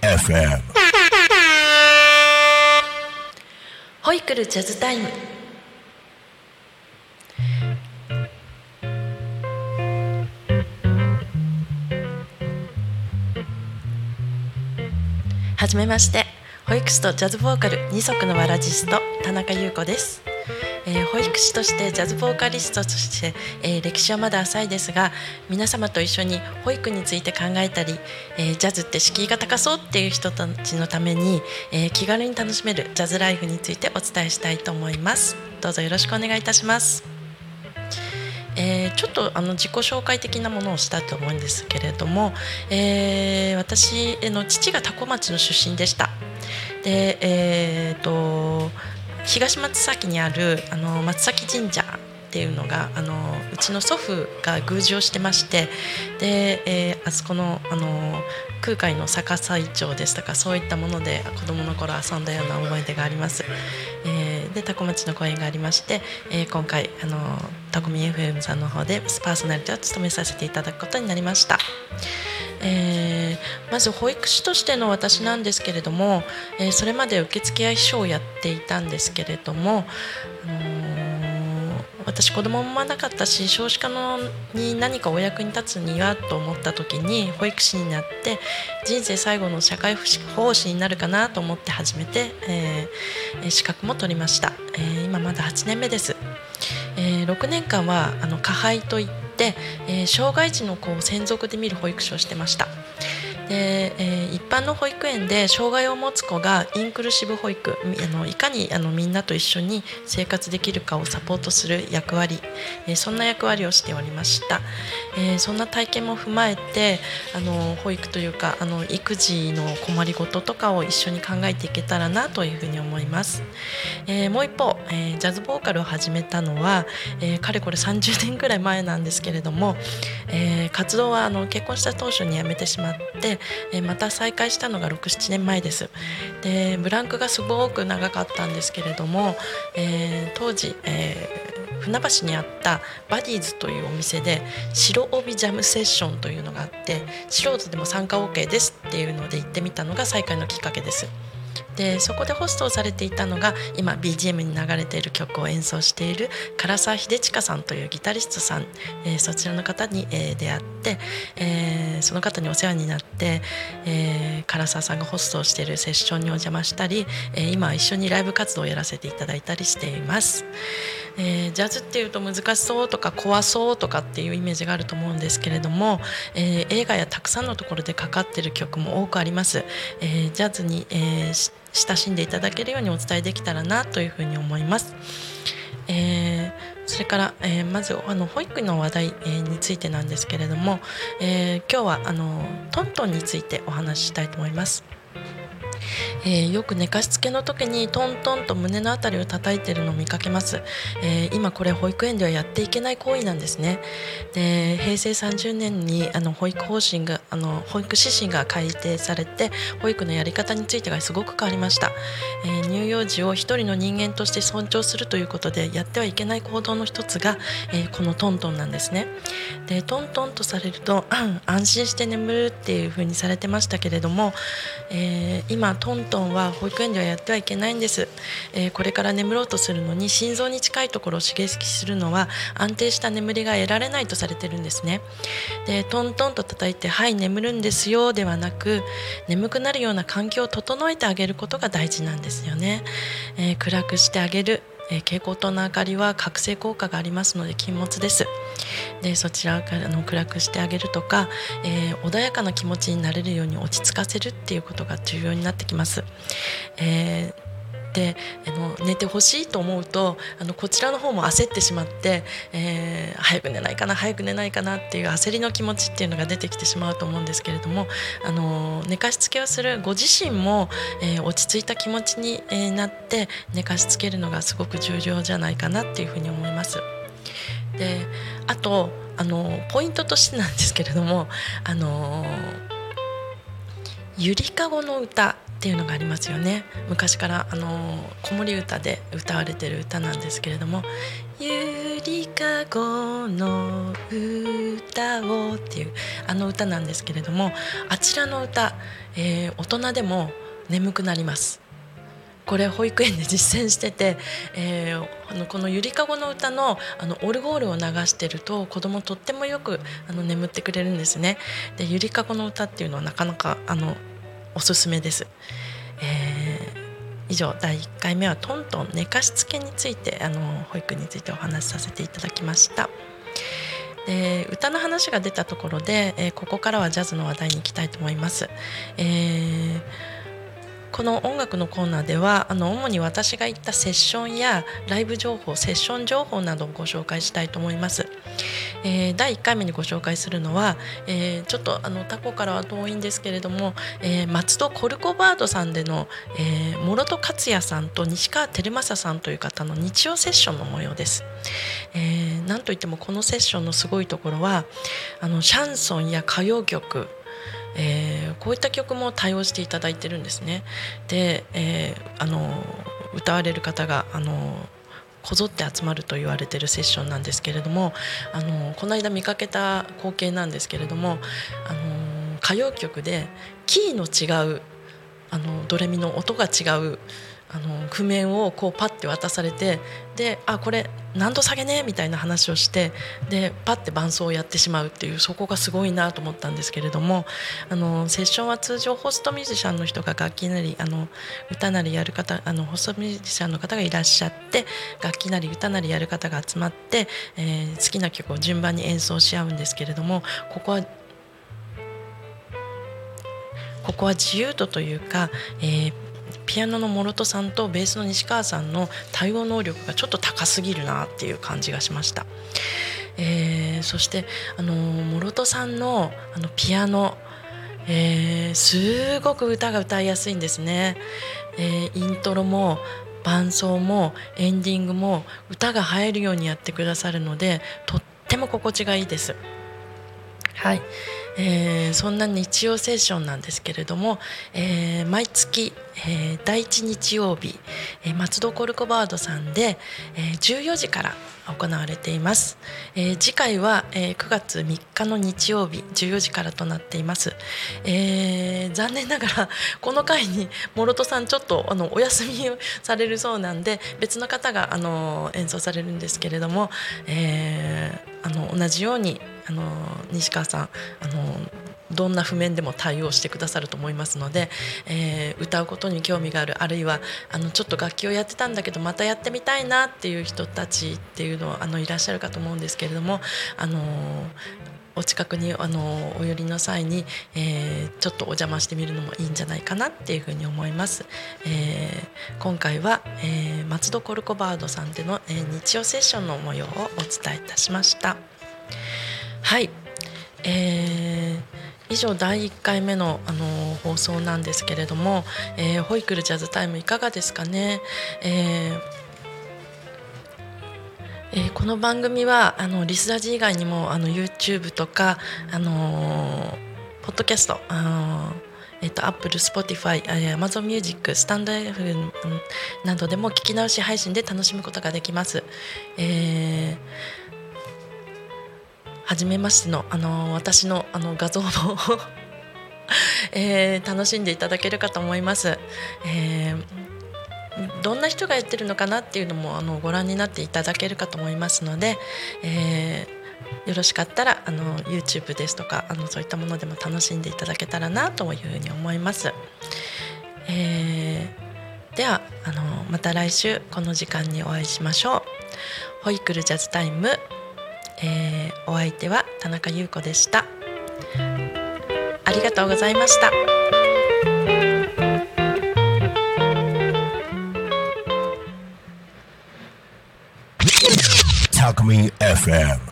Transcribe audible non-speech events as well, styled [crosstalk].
FM ホイクルジャズタイムはじめまして保育士とジャズボーカル二足のわらじスト田中優子です、えー保育士としてジャズボーカリストとして、えー歴史はまだ浅いですが皆様と一緒に保育について考えたり、えージャズって敷居が高そうっていう人たちのために、えー気軽に楽しめるジャズライフについてお伝えしたいと思いますどうぞよろしくお願いいたしますえーちょっとあの自己紹介的なものをしたと思うんですけれども、えー私の父が多古町の出身でした。で、えーと東松崎にあるあの松崎神社っていうのがあのうちの祖父が宮司をしてましてで、えーあそこのあの空海の逆さイチョウですとかそういったもので子供の頃遊んだような思い出があります。えーで多古町の公演がありまして、えー今回あのタコミ FM さんの方でパーソナリティを務めさせていただくことになりました。えーまず保育士としての私なんですけれども、えーそれまで受付や秘書をやっていたんですけれども、あのー私子供も産まなかったし少子化のに何かお役に立つにはと思った時に保育士になって人生最後の社会福祉奉仕になるかなと思って始めて、えー資格も取りました、え今まだ8年目です。え6年間はあの加配といって、えー障害児の子を専属で見る保育士をしてました。で、えー一般の保育園で障害を持つ子がインクルーシブ保育あのいかにあのみんなと一緒に生活できるかをサポートする役割、えーそんな役割をしておりました、えーそんな体験も踏まえてあの保育というかあの育児の困りごととかを一緒に考えていけたらなというふうに思います、えーもう一方、えージャズボーカルを始めたのは、えーかれこれ30年ぐらい前なんですけれども、えー活動はあの結婚した当初に辞めてしまって、えまた再開したのが67年前ですでブランクがすごく長かったんですけれども、えー当時、えー船橋にあったバディーズというお店で白帯ジャムセッションというのがあって素人でも参加 OK ですっていうので行ってみたのが再開のきっかけです。でそこでホストをされていたのが今 BGM に流れている曲を演奏している唐沢秀親さんというギタリストさん、えーそちらの方に、えー出会って、えーその方にお世話になって、えー唐沢さんがホストをしているセッションにお邪魔したり、えー今一緒にライブ活動をやらせていただいたりしています。えージャズっていうと難しそうとか怖そうとかっていうイメージがあると思うんですけれども、えー映画やたくさんのところでかかってる曲も多くあります、えージャズに、え親しんでいただけるようにお伝えできたらなというふうに思います、えそれから、えまずあの保育の話題、えについてなんですけれども、え今日はあのトントンについてお話ししたいと思います。えーよく寝かしつけの時にトントンと胸のあたりを叩いてるのを見かけます、えー今これ保育園ではやっていけない行為なんですね。で平成30年にあの保育方針があの保育指針が改定されて保育のやり方についてがすごく変わりました、えー乳幼児を一人の人間として尊重するということでやってはいけない行動の一つが、えーこのトントンなんですね。でトントンとされると [clears throat] 安心して眠るっていう風にされてましたけれども、えー今トントンは保育園ではやってはいけないんです、えーこれから眠ろうとするのに心臓に近いところを刺激するのは安定した眠りが得られないとされてるんですね。でトントンと叩いて「はい眠るんですよ」ではなく眠くなるような環境を整えてあげることが大事なんですよね、えー暗くしてあげる。えー蛍光灯の明かりは覚醒効果がありますので禁物ですでそちらからの暗くしてあげるとか、えー穏やかな気持ちになれるように落ち着かせるっていうことが重要になってきます。えーであの寝てほしいと思うとあのこちらの方も焦ってしまって、えー早く寝ないかな早く寝ないかなっていう焦りの気持ちっていうのが出てきてしまうと思うんですけれどもあの寝かしつけをするご自身も、えー落ち着いた気持ちに、えなって寝かしつけるのがすごく重要じゃないかなっていうふうに思います。であとあのポイントとしてなんですけれどもあのゆりかごの歌っていうのがありますよね昔からあの子守歌で歌われてる歌なんですけれども「ゆりかごの歌を」っていうあの歌なんですけれどもあちらの歌、えー、大人でも眠くなりますこれ保育園で実践してて、えー、あのこのゆりかごの歌のあのオルゴールを流してると子供とってもよくあの眠ってくれるんですね。でゆりかごの歌っていうのはなかなかあのおすすめです。えー、以上第1回目はトントン寝かしつけについてあの保育についてお話しさせていただきました。で歌の話が出たところで、えー、ここからはジャズの話題に行きたいと思います。えーこの音楽のコーナーではあの主に私が行ったセッションやライブ情報セッション情報などをご紹介したいと思います、えー、第1回目にご紹介するのは、えー、ちょっとあのタコからは遠いんですけれども、えー、松戸コルコバードさんでの、え、諸戸克也さんと西川照正さんという方の日曜セッションの模様です、えー、なんといってもこのセッションのすごいところはあのシャンソンや歌謡曲えー、こういった曲も対応していただいてるんですね。で、え、あの歌われる方があのこぞって集まると言われてるセッションなんですけれどもあのこの間見かけた光景なんですけれどもあの歌謡曲でキーの違うあのドレミの音が違うあの譜面をこうパッて渡されてであこれ何度下げね？みたいな話をしてでパッて伴奏をやってしまうっていうそこがすごいなと思ったんですけれどもあのセッションは通常ホストミュージシャンの人が楽器なりあの歌なりやる方あのホストミュージシャンの方がいらっしゃって楽器なり歌なりやる方が集まって、えー、好きな曲を順番に演奏し合うんですけれどもここはここは自由度というか、えーピアノの諸戸さんとベースの西川さんの対応能力がちょっと高すぎるなっていう感じがしました。えー、そしてあの諸戸さんのあのピアノ、えー、すごく歌が歌いやすいんですね。えー、イントロも伴奏もエンディングも歌が入るようにやってくださるのでとっても心地がいいです。はい、えー、そんな日曜セッションなんですけれども、えー、毎月、えー、第1日曜日、え松戸コルコバードさんで、え14時から行われています、え次回は、え9月3日の日曜日14時からとなっています、え残念ながら [laughs] この回に諸戸さんちょっとあのお休みをされるそうなんで別の方があの演奏されるんですけれども、えあの同じようにあの西川さんあのどんな譜面でも対応してくださると思いますので、えー、歌うことに興味があるあるいはあのちょっと楽器をやってたんだけどまたやってみたいなっていう人たちっていうのあのいらっしゃるかと思うんですけれどもあのお近くにあのお寄りの際に、えー、ちょっとお邪魔してみるのもいいんじゃないかなっていうふうに思います。え、今回は、えー、松戸コルコバードさんでの、え、日曜セッションの模様をお伝えいたしました。はい、えー、以上第1回目の、あの放送なんですけれども、えー、ホイクルジャズタイムいかがですかね、えーえー、この番組はあのリスラジ以外にもあの YouTube とか、あのポッドキャスト、あのえっと、Apple、Spotify、Amazon Music、スタンド F などでも聞き直し配信で楽しむことができます。えー初めましてのあの私のあの画像も [laughs] えー、楽しんでいただけるかと思います。えー、どんな人がやってるのかなっていうのもあのご覧になっていただけるかと思いますので、えー、よろしかったらあの YouTube ですとかあのそういったものでも楽しんでいただけたらなというふうに思います。えー、ではあのまた来週この時間にお会いしましょう。ホイクルジャズタイムえー、お相手は田中優子でした。ありがとうございました。タクミン FM